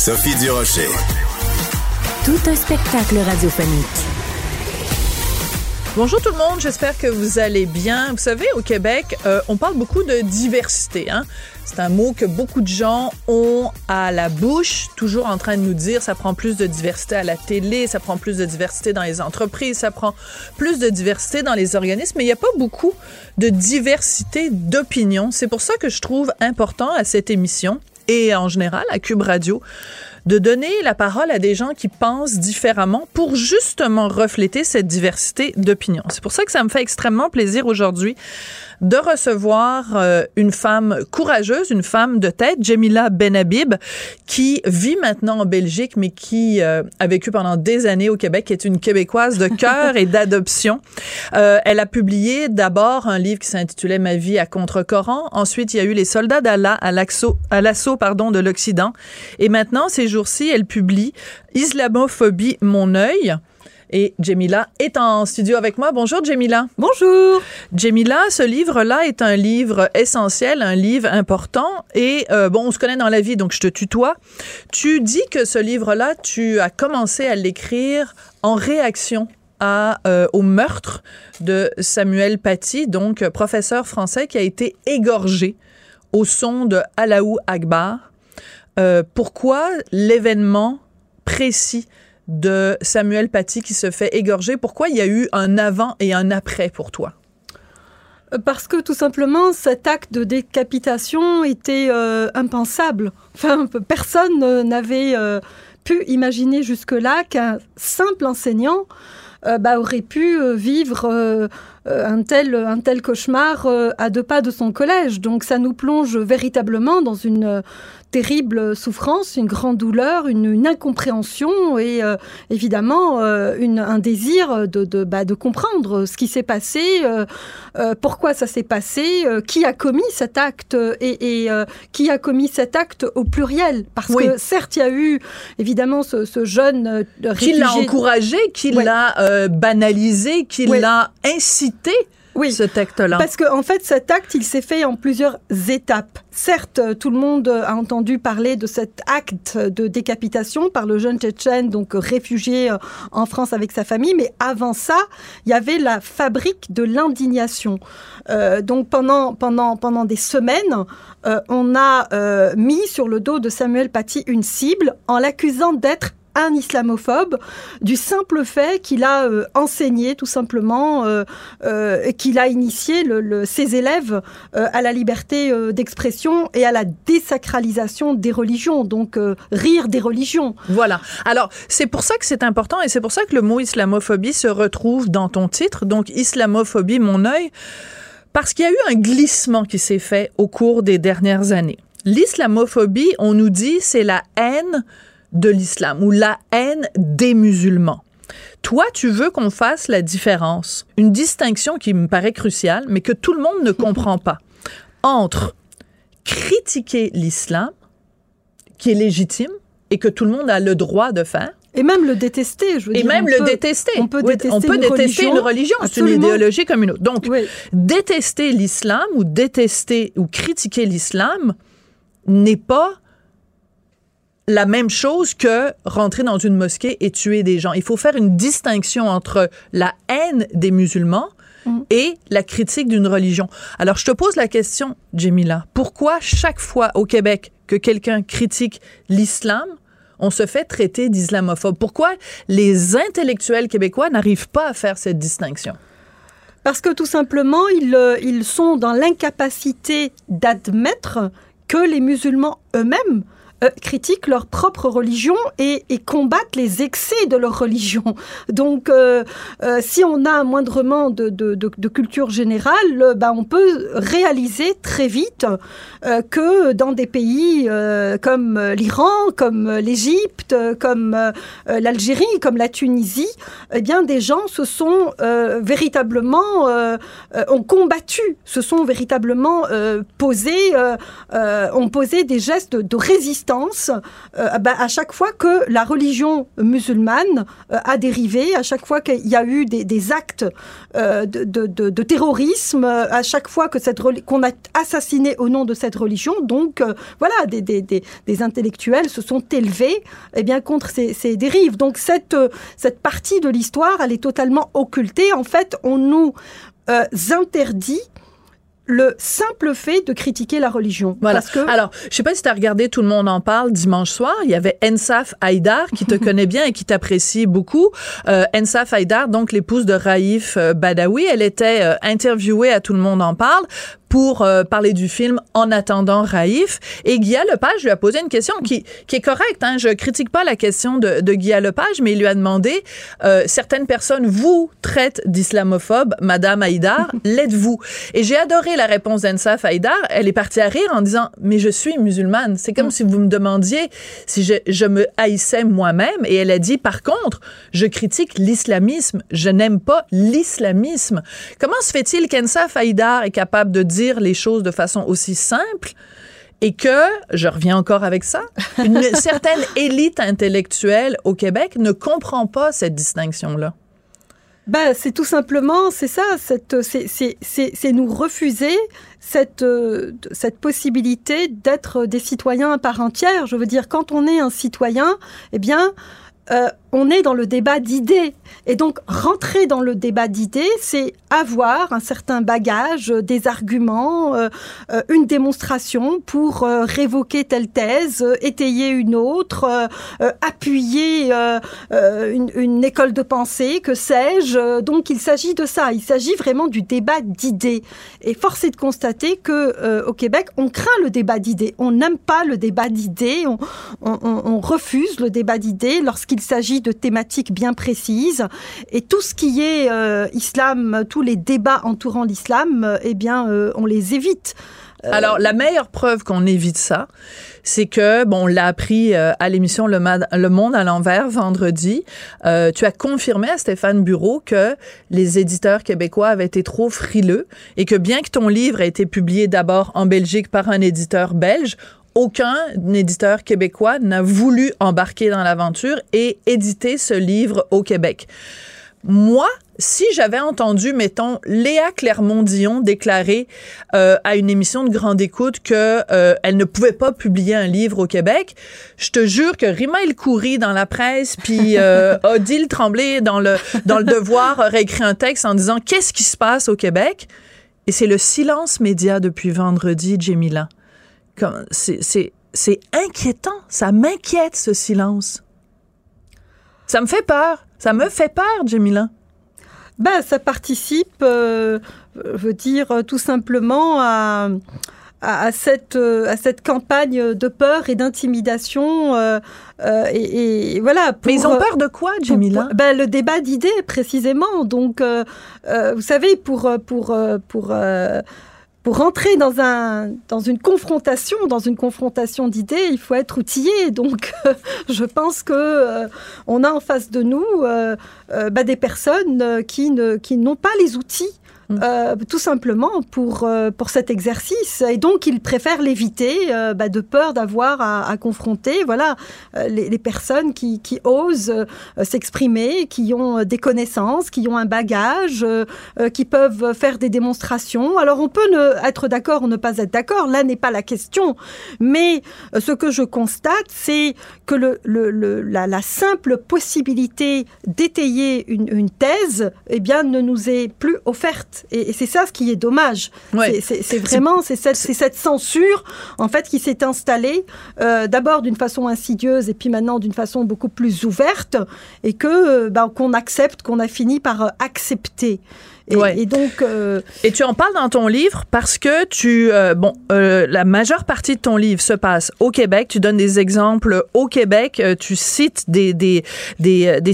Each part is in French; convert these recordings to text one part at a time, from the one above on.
Sophie Durocher. Tout un spectacle radiophonique. Bonjour tout le monde, j'espère que vous allez bien. Vous savez, au Québec, euh, on parle beaucoup de diversité. Hein? C'est un mot que beaucoup de gens ont à la bouche, toujours en train de nous dire ça prend plus de diversité à la télé, ça prend plus de diversité dans les entreprises, ça prend plus de diversité dans les organismes, mais il n'y a pas beaucoup de diversité d'opinion. C'est pour ça que je trouve important à cette émission et en général à Cube Radio de donner la parole à des gens qui pensent différemment pour justement refléter cette diversité d'opinion. C'est pour ça que ça me fait extrêmement plaisir aujourd'hui de recevoir euh, une femme courageuse, une femme de tête, Jamila Benhabib, qui vit maintenant en Belgique, mais qui euh, a vécu pendant des années au Québec, qui est une Québécoise de cœur et d'adoption. Euh, elle a publié d'abord un livre qui s'intitulait Ma vie à contre-courant. Ensuite, il y a eu Les soldats d'Allah à l'assaut, à l'assaut, pardon, de l'Occident. Et maintenant, ces jours-ci, elle publie Islamophobie, mon œil. Et Jemila est en studio avec moi. Bonjour Jemila. Bonjour. Jemila, ce livre-là est un livre essentiel, un livre important. Et euh, bon, on se connaît dans la vie, donc je te tutoie. Tu dis que ce livre-là, tu as commencé à l'écrire en réaction à, euh, au meurtre de Samuel Paty, donc professeur français qui a été égorgé au son de Alaou Akbar. Euh, pourquoi l'événement précis de Samuel Paty qui se fait égorger. Pourquoi il y a eu un avant et un après pour toi? Parce que tout simplement, cet acte de décapitation était euh, impensable. Enfin, personne euh, n'avait euh, pu imaginer jusque-là qu'un simple enseignant bah, aurait pu vivre un, tel, un tel cauchemar à deux pas de son collège. Donc ça nous plonge véritablement dans une terrible souffrance, une grande douleur, une, incompréhension et euh, évidemment euh, une, un désir de, de, bah, de, comprendre ce qui s'est passé, euh, pourquoi ça s'est passé, qui a commis cet acte et, et qui a commis cet acte au pluriel. Parce que certes, il y a eu évidemment ce, ce jeune Qui l'a encouragé, qui l'a banalisé, qui l'a incité oui, ce acte-là. Parce qu'en en fait, cet acte, il s'est fait en plusieurs étapes. Certes, tout le monde a entendu parler de cet acte de décapitation par le jeune Tchétchène, donc réfugié euh, en France avec sa famille, mais avant ça, il y avait la fabrique de l'indignation. Euh, donc pendant, pendant, pendant des semaines, euh, on a euh, mis sur le dos de Samuel Paty une cible en l'accusant d'être un islamophobe du simple fait qu'il a euh, enseigné tout simplement, euh, euh, qu'il a initié ses élèves à la liberté d'expression et à la désacralisation des religions, donc rire des religions. Voilà. Alors c'est pour ça que c'est important et c'est pour ça que le mot islamophobie se retrouve dans ton titre, donc islamophobie, mon œil, parce qu'il y a eu un glissement qui s'est fait au cours des dernières années. L'islamophobie, on nous dit, c'est la haine de l'islam ou la haine des musulmans. Toi, tu veux qu'on fasse la différence, une distinction qui me paraît cruciale, mais que tout le monde ne comprend pas, entre critiquer l'islam, qui est légitime et que tout le monde a le droit de faire, et même le détester, je veux et dire. même le détester. On peut détester, on peut une, détester religion. une religion. C'est une idéologie comme une autre. Donc, oui. détester l'islam ou détester ou critiquer l'islam n'est pas la même chose que rentrer dans une mosquée et tuer des gens. Il faut faire une distinction entre la haine des musulmans mm. et la critique d'une religion. Alors, je te pose la question, Jemila. Pourquoi chaque fois au Québec que quelqu'un critique l'islam, on se fait traiter d'islamophobe? Pourquoi les intellectuels québécois n'arrivent pas à faire cette distinction? Parce que tout simplement, ils, euh, ils sont dans l'incapacité d'admettre que les musulmans eux-mêmes critiquent leur propre religion et, combattent les excès de leur religion. Donc, si on a un moindrement de, de, culture générale, ben, on peut réaliser très vite que dans des pays comme l'Iran, comme l'Égypte, comme l'Algérie, comme la Tunisie, eh bien, des gens se sont véritablement ont combattu, se sont véritablement posés, ont posé des gestes de résistance euh, bah, à chaque fois que la religion musulmane euh, a dérivé, à chaque fois qu'il y a eu des, actes euh, de, terrorisme, à chaque fois qu'on a assassiné au nom de cette religion. Donc voilà, des, intellectuels se sont élevés eh bien, contre ces, ces, dérives. Donc cette, cette partie de l'histoire, elle est totalement occultée. En fait, on nous interdit le simple fait de critiquer la religion. Voilà. Parce que... Alors, je sais pas si tu as regardé Tout le monde en parle dimanche soir. Il y avait Ensaf Haïdar qui te connaît bien et qui t'apprécie beaucoup. Euh, Ensaf Haïdar, donc l'épouse de Raif euh, Badawi, elle était euh, interviewée à Tout le monde en parle pour euh, parler du film En attendant Raïf. Et Guy Lepage lui a posé une question qui, qui est correcte. Hein? Je critique pas la question de, de Guy Lepage, mais il lui a demandé euh, certaines personnes vous traitent d'islamophobe, Madame Haïdar, l'êtes-vous? Et j'ai adoré la réponse d'Ensaf Haïdar. Elle est partie à rire en disant mais je suis musulmane. C'est comme mm. si vous me demandiez si je, je me haïssais moi-même. Et elle a dit par contre je critique l'islamisme. Je n'aime pas l'islamisme. Comment se fait-il qu'Ensaf Haïdar est capable de dire les choses de façon aussi simple et que, je reviens encore avec ça, une certaine élite intellectuelle au Québec ne comprend pas cette distinction-là. Ben, c'est tout simplement, c'est ça, c'est nous refuser cette, cette possibilité d'être des citoyens à part entière. Je veux dire, quand on est un citoyen, eh bien, euh, on est dans le débat d'idées. Et donc, rentrer dans le débat d'idées, c'est avoir un certain bagage, des arguments, euh, euh, une démonstration pour révoquer telle thèse, étayer une autre, appuyer une, école de pensée, que sais-je. Donc, il s'agit de ça. Il s'agit vraiment du débat d'idées. Et force est de constater que au Québec, on craint le débat d'idées. On n'aime pas le débat d'idées. On, on, on refuse le débat d'idées lorsqu'il s'agit de thématiques bien précises. Et tout ce qui est euh, islam, tous les débats entourant l'islam, euh, eh bien, euh, on les évite. Alors, la meilleure preuve qu'on évite ça, c'est que, bon, on l'a appris à l'émission le, Monde à l'envers vendredi. tu as confirmé à Stéphane Bureau que les éditeurs québécois avaient été trop frileux et que bien que ton livre ait été publié d'abord en Belgique par un éditeur belge, aucun éditeur québécois n'a voulu embarquer dans l'aventure et éditer ce livre au Québec. Moi, si j'avais entendu, mettons, Léa Clermont-Dion déclarer euh, à une émission de grande écoute que euh, elle ne pouvait pas publier un livre au Québec, je te jure que Rima El Khoury dans la presse, puis euh, Odile Tremblay dans le dans le Devoir aurait écrit un texte en disant qu'est-ce qui se passe au Québec, et c'est le silence média depuis vendredi, Jemila c'est inquiétant. Ça m'inquiète, ce silence. Ça me fait peur. Ça me fait peur, Jamila. Ben, ça participe, euh, je veux dire, tout simplement à, à, cette, à cette campagne de peur et d'intimidation. Euh, euh, et, voilà. Mais ils ont peur de quoi, Jamila? ben, Le débat d'idées, précisément. Donc, vous savez, pour, pour, pour pour rentrer dans, un, dans une confrontation, dans une confrontation d'idées, il faut être outillé. Donc, je pense que euh, on a en face de nous euh, euh, bah, des personnes qui ne qui n'ont pas les outils. Euh, tout simplement pour, euh, pour cet exercice. Et donc, ils préfèrent l'éviter euh, bah, de peur d'avoir à, confronter voilà, les, personnes qui, qui osent s'exprimer, qui ont des connaissances, qui ont un bagage, qui peuvent faire des démonstrations. Alors, on peut ne, être d'accord ou ne pas être d'accord, là n'est pas la question. Mais ce que je constate, c'est que le, le, la, la, simple possibilité d'étayer une, une thèse eh bien, ne nous est plus offerte. Et, c'est ça ce qui est dommage. C'est vraiment c'est cette, cette, censure en fait qui s'est installée euh, d'abord d'une façon insidieuse et puis maintenant d'une façon beaucoup plus ouverte et que euh, ben, qu'on accepte, qu'on a fini par euh, accepter. Et, Ouais. et donc, euh, Et tu en parles dans ton livre parce que tu, euh, bon, euh, la majeure partie de ton livre se passe au Québec. Tu donnes des exemples au Québec. Euh, tu cites des des des des,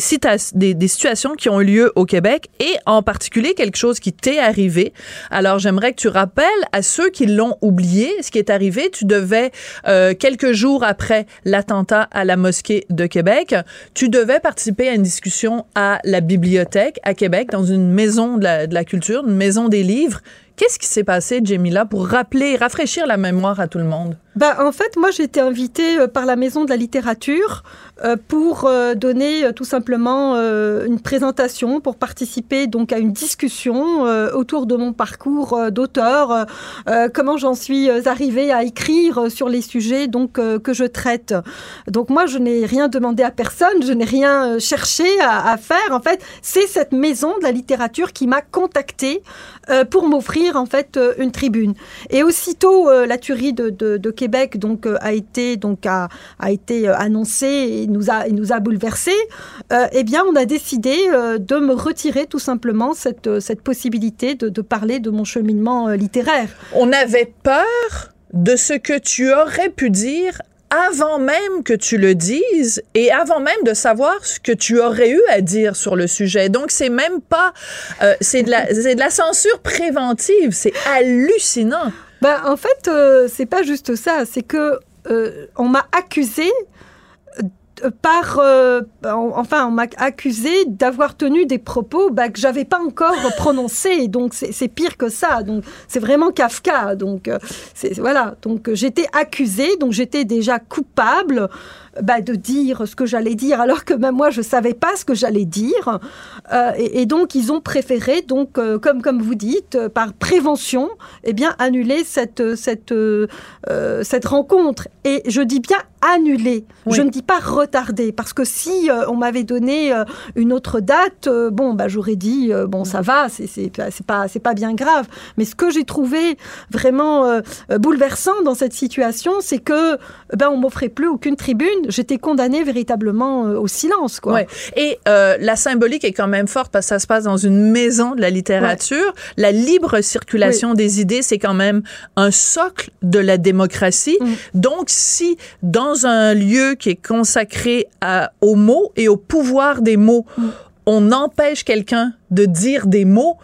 des des situations qui ont eu lieu au Québec et en particulier quelque chose qui t'est arrivé. Alors j'aimerais que tu rappelles à ceux qui l'ont oublié ce qui est arrivé. Tu devais euh, quelques jours après l'attentat à la mosquée de Québec, tu devais participer à une discussion à la bibliothèque à Québec dans une maison de la, de la culture, une maison des livres. Qu'est-ce qui s'est passé, Jamila, pour rappeler, rafraîchir la mémoire à tout le monde? Bah, en fait, moi, j'ai été invitée euh, par la Maison de la Littérature euh, pour euh, donner tout simplement une présentation, pour participer donc à une discussion autour de mon parcours d'auteur, comment j'en suis arrivée à écrire sur les sujets donc que je traite. Donc moi, je n'ai rien demandé à personne, je n'ai rien cherché à, faire. En fait, c'est cette Maison de la Littérature qui m'a contactée pour m'offrir en fait une tribune. Et aussitôt la tuerie de, de, donc euh, a été donc a, a été euh, annoncée et nous a et nous a bouleversés. Euh, eh bien, on a décidé euh, de me retirer tout simplement cette cette possibilité de, parler de mon cheminement littéraire. On avait peur de ce que tu aurais pu dire avant même que tu le dises et avant même de savoir ce que tu aurais eu à dire sur le sujet. Donc, c'est même pas... c'est de, de la censure préventive. C'est hallucinant. Ben, en fait, euh, c'est pas juste ça. C'est que euh, on m'a accusé euh, par, en- enfin, on m'a accusé d'avoir tenu des propos bah, que j'avais pas encore prononcés. Donc c'est pire que ça. Donc c'est vraiment Kafka. Donc voilà. Donc j'étais accusée. Donc j'étais déjà coupable. Bah, de dire ce que j'allais dire, alors que même moi, je savais pas ce que j'allais dire. Euh, et, et donc, ils ont préféré, donc, euh, comme, comme vous dites, euh, par prévention, eh bien, annuler cette, cette, cette rencontre. Et je dis bien annuler. Oui. Je ne dis pas retarder, parce que si on m'avait donné une autre date, bon, bah, j'aurais dit, bon, ça va, c'est c'est c'est pas, c'est pas bien grave. Mais ce que j'ai trouvé vraiment bouleversant dans cette situation, c'est que ben, on m'offrait plus aucune tribune. J'étais condamnée véritablement euh, au silence, quoi. Ouais. Et euh, la symbolique est quand même forte parce que ça se passe dans une maison de la littérature. La libre circulation des idées, c'est quand même un socle de la démocratie. Mm. Donc, si dans un lieu qui est consacré à, aux mots et au pouvoir des mots, Mm. on empêche quelqu'un de dire des mots,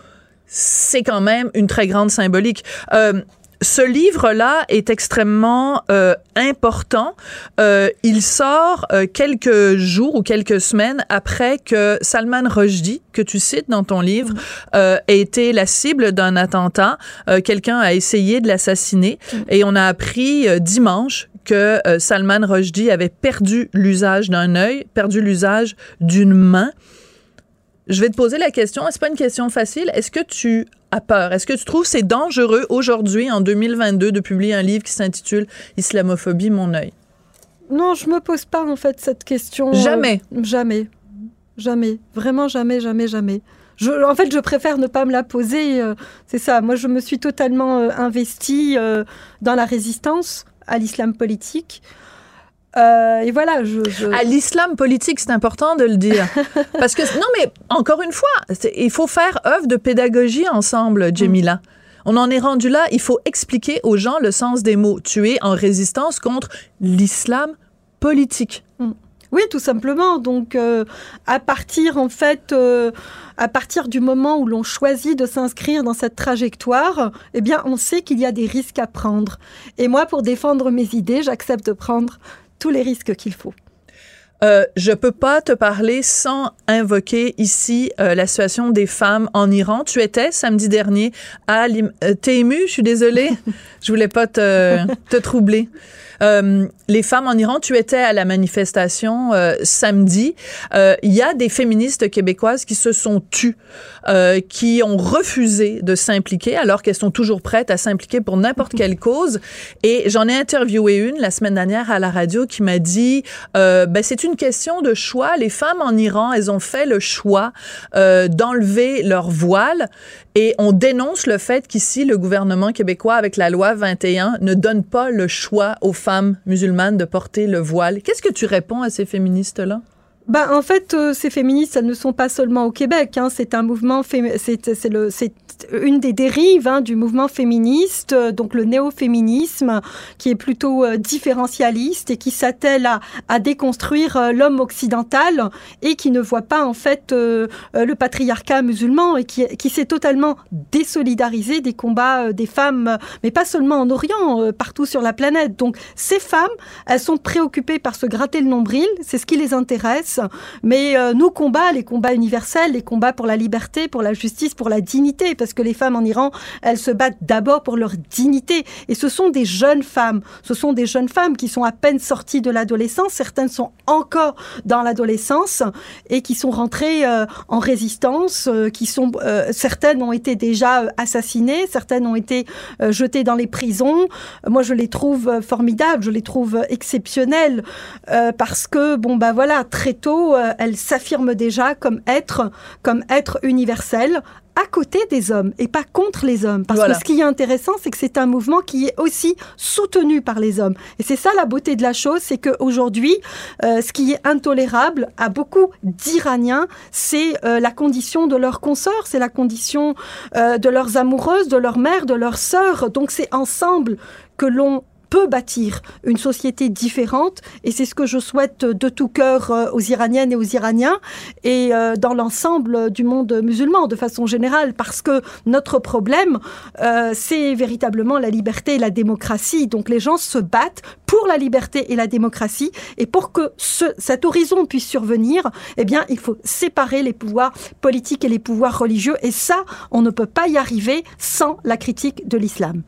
c'est quand même une très grande symbolique. Euh, ce livre-là est extrêmement euh, important. Euh, il sort euh, quelques jours ou quelques semaines après que Salman Rushdie, que tu cites dans ton livre, euh, a été la cible d'un attentat. Euh, Quelqu'un a essayé de l'assassiner et on a appris euh, dimanche que Salman Rushdie avait perdu l'usage d'un œil, perdu l'usage d'une main. Je vais te poser la question. C'est pas une question facile. Est-ce que tu as peur? Est-ce que tu trouves c'est dangereux aujourd'hui, en 2022, de publier un livre qui s'intitule Islamophobie, mon œil? Non, je me pose pas en fait cette question. euh, Jamais. jamais. Jamais. Vraiment jamais, jamais, jamais. Je, en fait, je préfère ne pas me la poser. euh, c'est ça. Moi, je me suis totalement euh, investie dans la résistance à l'islam politique. Euh, et voilà, je. je- À l'islam politique, c'est important de le dire. Parce que, non, mais encore une fois, il faut faire œuvre de pédagogie ensemble, Jamila. On en est rendu là. Il faut expliquer aux gens le sens des mots. Tu es en résistance contre l'islam politique. Oui, tout simplement. Donc, euh, à partir en fait, euh, à partir du moment où l'on choisit de s'inscrire dans cette trajectoire, eh bien, on sait qu'il y a des risques à prendre. Et moi, pour défendre mes idées, j'accepte de prendre tous les risques qu'il faut. Euh, je peux pas te parler sans invoquer ici euh, la situation des femmes en Iran. Tu étais samedi dernier à l'im- euh, T'es ému, je suis désolée. je voulais pas te, te troubler. Euh, les femmes en Iran, tu étais à la manifestation euh, samedi. Euh, Il y a des féministes québécoises qui se sont tues, qui ont refusé de s'impliquer alors qu'elles sont toujours prêtes à s'impliquer pour n'importe quelle cause. Et j'en ai interviewé une la semaine dernière à la radio qui m'a dit, ben c'est une question de choix. Les femmes en Iran, elles ont fait le choix d'enlever leur voile et on dénonce le fait qu'ici, le gouvernement québécois, avec la loi 21, ne donne pas le choix aux femmes musulmanes de porter le voile. Qu'est-ce que tu réponds à ces féministes-là? ben, en fait, ces féministes, elles ne sont pas seulement au Québec. Hein. c'est un mouvement, c'est une des dérives hein, du mouvement féministe, euh, donc le néo-féminisme, qui est plutôt euh, différentialiste et qui s'attelle à, déconstruire euh, l'homme occidental et qui ne voit pas en fait le patriarcat musulman et qui, qui s'est totalement désolidarisé des combats des femmes, mais pas seulement en Orient, partout sur la planète. Donc ces femmes, elles sont préoccupées par se gratter le nombril, c'est ce qui les intéresse, mais nos combats, les combats universels, les combats pour la liberté, pour la justice, pour la dignité, parce que les femmes en Iran, elles se battent d'abord pour leur dignité. Et ce sont des jeunes femmes. Ce sont des jeunes femmes qui sont à peine sorties de l'adolescence. Certaines sont encore dans l'adolescence et qui sont rentrées euh, en résistance. Euh, qui sont, euh, certaines ont été déjà assassinées. Certaines ont été jetées dans les prisons. Moi, je les trouve formidables. Je les trouve exceptionnelles parce que, bon, bah voilà, très tôt, elles s'affirment déjà comme être, comme être universel à côté des hommes et pas contre les hommes. Parce que ce qui est intéressant, c'est que c'est un mouvement qui est aussi soutenu par les hommes. Et c'est ça la beauté de la chose, c'est qu'aujourd'hui, euh, ce qui est intolérable à beaucoup d'Iraniens, c'est euh, la condition de leurs consorts, c'est la condition euh, de leurs amoureuses, de leurs mères, de leurs sœurs. Donc c'est ensemble que l'on peut bâtir une société différente et c'est ce que je souhaite de tout cœur euh, aux Iraniennes et aux Iraniens et euh, dans l'ensemble du monde musulman de façon générale parce que notre problème euh, c'est véritablement la liberté et la démocratie donc les gens se battent pour la liberté et la démocratie et pour que ce, cet horizon puisse survenir eh bien il faut séparer les pouvoirs politiques et les pouvoirs religieux et ça on ne peut pas y arriver sans la critique de l'islam.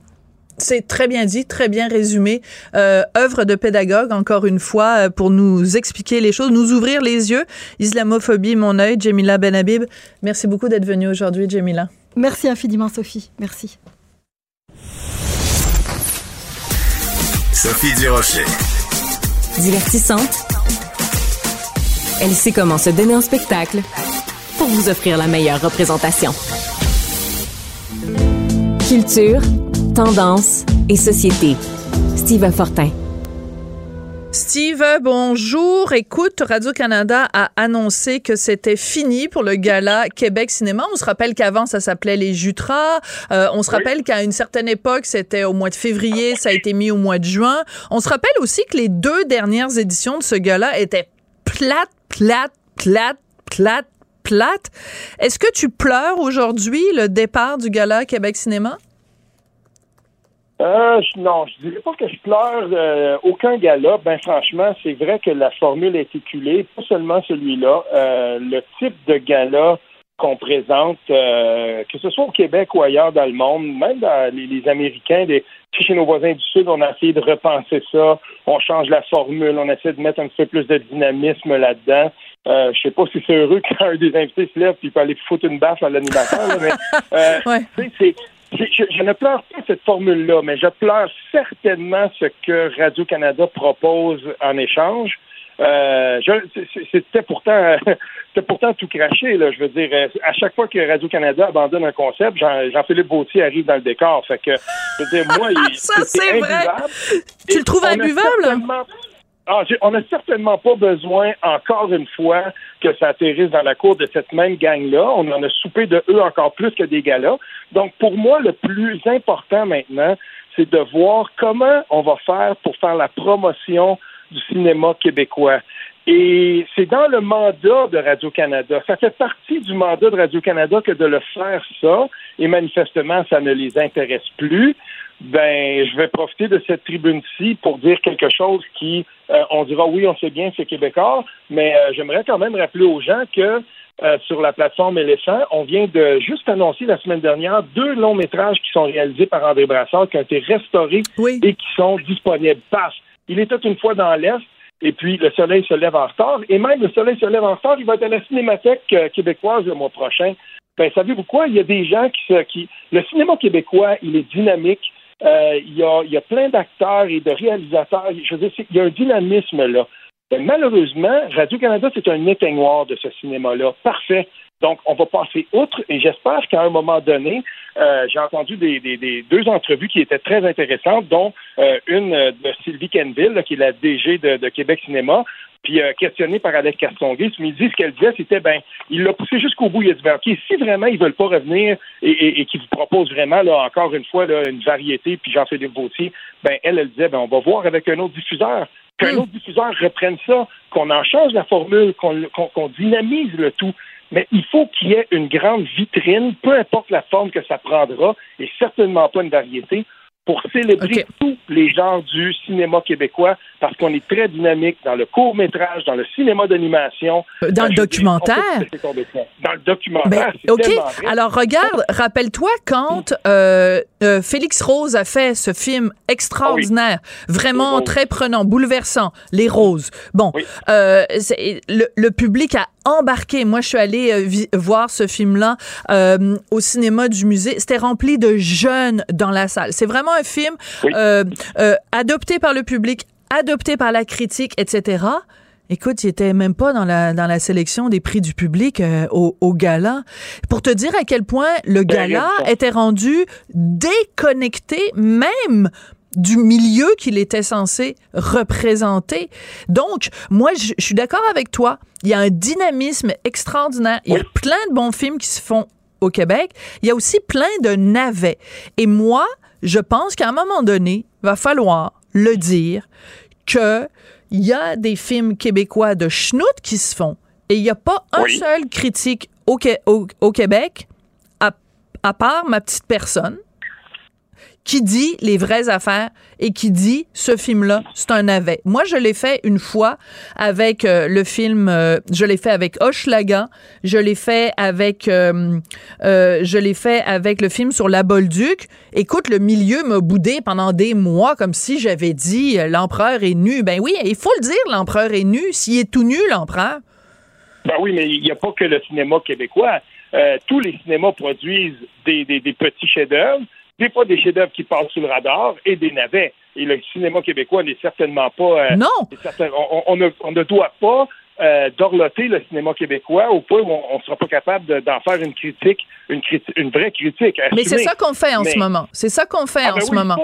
C'est très bien dit, très bien résumé. Euh, œuvre de pédagogue, encore une fois, euh, pour nous expliquer les choses, nous ouvrir les yeux. Islamophobie, mon œil, Jamila Benhabib. Merci beaucoup d'être venue aujourd'hui, Jamila. Merci infiniment, Sophie. Merci. Sophie Durocher. Divertissante. Elle sait comment se donner un spectacle pour vous offrir la meilleure représentation. Culture Tendance et société. Steve Fortin. Steve, bonjour. Écoute, Radio-Canada a annoncé que c'était fini pour le gala Québec Cinéma. On se rappelle qu'avant, ça s'appelait les Jutras. Euh, on se rappelle qu'à une certaine époque, c'était au mois de février, ça a été mis au mois de juin. On se rappelle aussi que les deux dernières éditions de ce gala étaient plates, plates, plates, plates, plates. Est-ce que tu pleures aujourd'hui le départ du gala Québec Cinéma? Euh, non, je dirais pas que je pleure euh, aucun gala. Ben franchement, c'est vrai que la formule est éculée, pas seulement celui-là. Euh, le type de gala qu'on présente, euh, que ce soit au Québec ou ailleurs dans le monde, même dans les, Américains, des, chez nos voisins du Sud, on a essayé de repenser ça. On change la formule, on essaie de mettre un petit peu plus de dynamisme là-dedans. Euh, je sais pas si c'est heureux quand un des invités se lève il peut aller foutre une baffe à l'animateur, mais euh, c'est je, ne pleure pas cette formule-là, mais je pleure certainement ce que Radio-Canada propose en échange. Euh, c'était pourtant c'était pourtant tout craché là. Je veux dire à chaque fois que Radio Canada abandonne un concept Jean-Philippe Bautier arrive dans le décor. Fait que je veux dire moi ça c'est vrai. tu le trouves imbuvable? Ah, on n'a certainement pas besoin, encore une fois, que ça atterrisse dans la cour de cette même gang-là. On en a soupé de eux encore plus que des gars-là. Donc, pour moi, le plus important maintenant, c'est de voir comment on va faire pour faire la promotion du cinéma québécois. Et c'est dans le mandat de Radio-Canada. Ça fait partie du mandat de Radio-Canada que de le faire ça. Et manifestement, ça ne les intéresse plus ben je vais profiter de cette tribune-ci pour dire quelque chose qui, euh, on dira oui, on sait bien, c'est québécois, mais euh, j'aimerais quand même rappeler aux gens que euh, sur la plateforme Éléphant, on vient de juste annoncer la semaine dernière deux longs métrages qui sont réalisés par André Brassard, qui ont été restaurés et qui sont disponibles. Parce il était une fois dans l'Est, et puis le soleil se lève en retard, et même le soleil se lève en retard, il va être à la Cinémathèque québécoise le mois prochain. Ben, savez-vous quoi? Il y a des gens qui, qui... Le cinéma québécois, il est dynamique. Euh, il, y a, plein d'acteurs et de réalisateurs. Je veux dire, il y a un dynamisme là. Mais malheureusement, Radio-Canada, c'est un éteignoir de ce cinéma-là. Parfait. Donc, on va passer outre et j'espère qu'à un moment donné, euh, j'ai entendu des, des, deux entrevues qui étaient très intéressantes, dont euh, une de Sylvie Kenville, qui est la DG de, Québec Cinéma, puis euh, questionné par Alex Castonguay ce midi, ce qu'elle disait, c'était, ben, il l'a poussé jusqu'au bout. Il a dit, ben, OK, si vraiment ils veulent pas revenir et, et, qu'ils vous proposent vraiment, là, encore une fois, là, une variété, puis Jean-Philippe Vautier, ben, elle, elle disait, ben, on va voir avec un autre diffuseur qu'un hmm. autre diffuseur reprenne ça, qu'on en change la formule, qu'on dynamise le tout. Mais il faut qu'il y ait une grande vitrine, peu importe la forme que ça prendra, et certainement pas une variété, pour célébrer tous les genres du cinéma québécois parce qu'on est très dynamique dans le court métrage, dans le cinéma d'animation. Euh, dans le documentaire? Dans le documentaire. OK. Alors regarde, rappelle-toi quand euh, euh, Félix Rose a fait ce film extraordinaire, vraiment très prenant, bouleversant, Les Roses. Bon, le, le, public a embarqué. Moi, je suis allée voir ce film-là au cinéma du musée. C'était rempli de jeunes dans la salle. C'est vraiment un film adopté par le public, adopté par la critique, etc. Écoute, il était même pas dans la, dans la sélection des prix du public euh, au, au, gala. Pour te dire à quel point le ben, gala était rendu déconnecté même du milieu qu'il était censé représenter. Donc, moi, je, suis d'accord avec toi. Il y a un dynamisme extraordinaire. Il y a plein de bons films qui se font au Québec. Il y a aussi plein de navets. Et moi, je pense qu'à un moment donné, il va falloir le dire qu'il y a des films québécois de schnout qui se font et il n'y a pas un seul critique au, au, Québec, à, à part ma petite personne, qui dit les vraies affaires et qui dit ce film-là, c'est un navet. Moi, je l'ai fait une fois avec euh, le film, euh, je l'ai fait avec Hochelaga, je l'ai fait avec, euh, je l'ai fait avec le film sur la Bolduc. Écoute, le milieu m'a boudé pendant des mois comme si j'avais dit l'empereur est nu. Ben oui, il faut le dire, l'empereur est nu. S'il est tout nu, l'empereur. Ben oui, mais il n'y a pas que le cinéma québécois. tous les cinémas produisent des, des, des petits chefs-d'œuvre des fois des chefs-d'œuvre qui passent sous le radar et des navets. Et le cinéma québécois n'est certainement pas. Euh, non. on, ne, doit pas euh, dorloter le cinéma québécois au point où on ne sera pas capable d'en faire une critique, une, une vraie critique. Mais c'est ça qu'on fait en ce moment. C'est ça qu'on fait ah, en ben ce moment.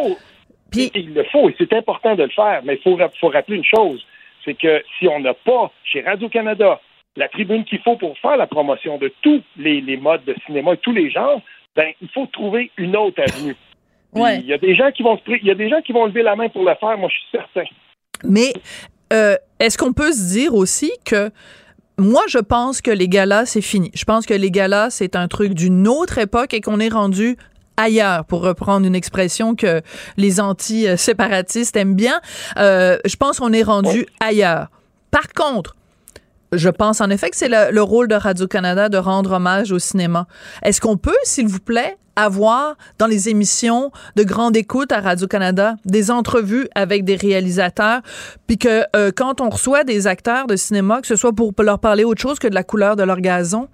Puis... Il le faut et c'est important de le faire. Mais il faut, faut rappeler une chose c'est que si on n'a pas chez Radio-Canada la tribune qu'il faut pour faire la promotion de tous les, les modes de cinéma et tous les genres, ben, il faut trouver une autre avenue. Il y a des gens qui vont il y a des gens qui vont lever la main pour le faire, moi je suis certain. Mais euh, est-ce qu'on peut se dire aussi que moi, je pense que les galas, c'est fini. Je pense que les galas, c'est un truc d'une autre époque et qu'on est rendu ailleurs, pour reprendre une expression que les anti-séparatistes aiment bien. Euh, je pense qu'on est rendu ailleurs. Par contre, je pense en effet que c'est le, rôle de Radio-Canada de rendre hommage au cinéma. Est-ce qu'on peut, s'il vous plaît, avoir dans les émissions de grande écoute à Radio-Canada des entrevues avec des réalisateurs, puis que euh, quand on reçoit des acteurs de cinéma, que ce soit pour leur parler autre chose que de la couleur de leur gazon?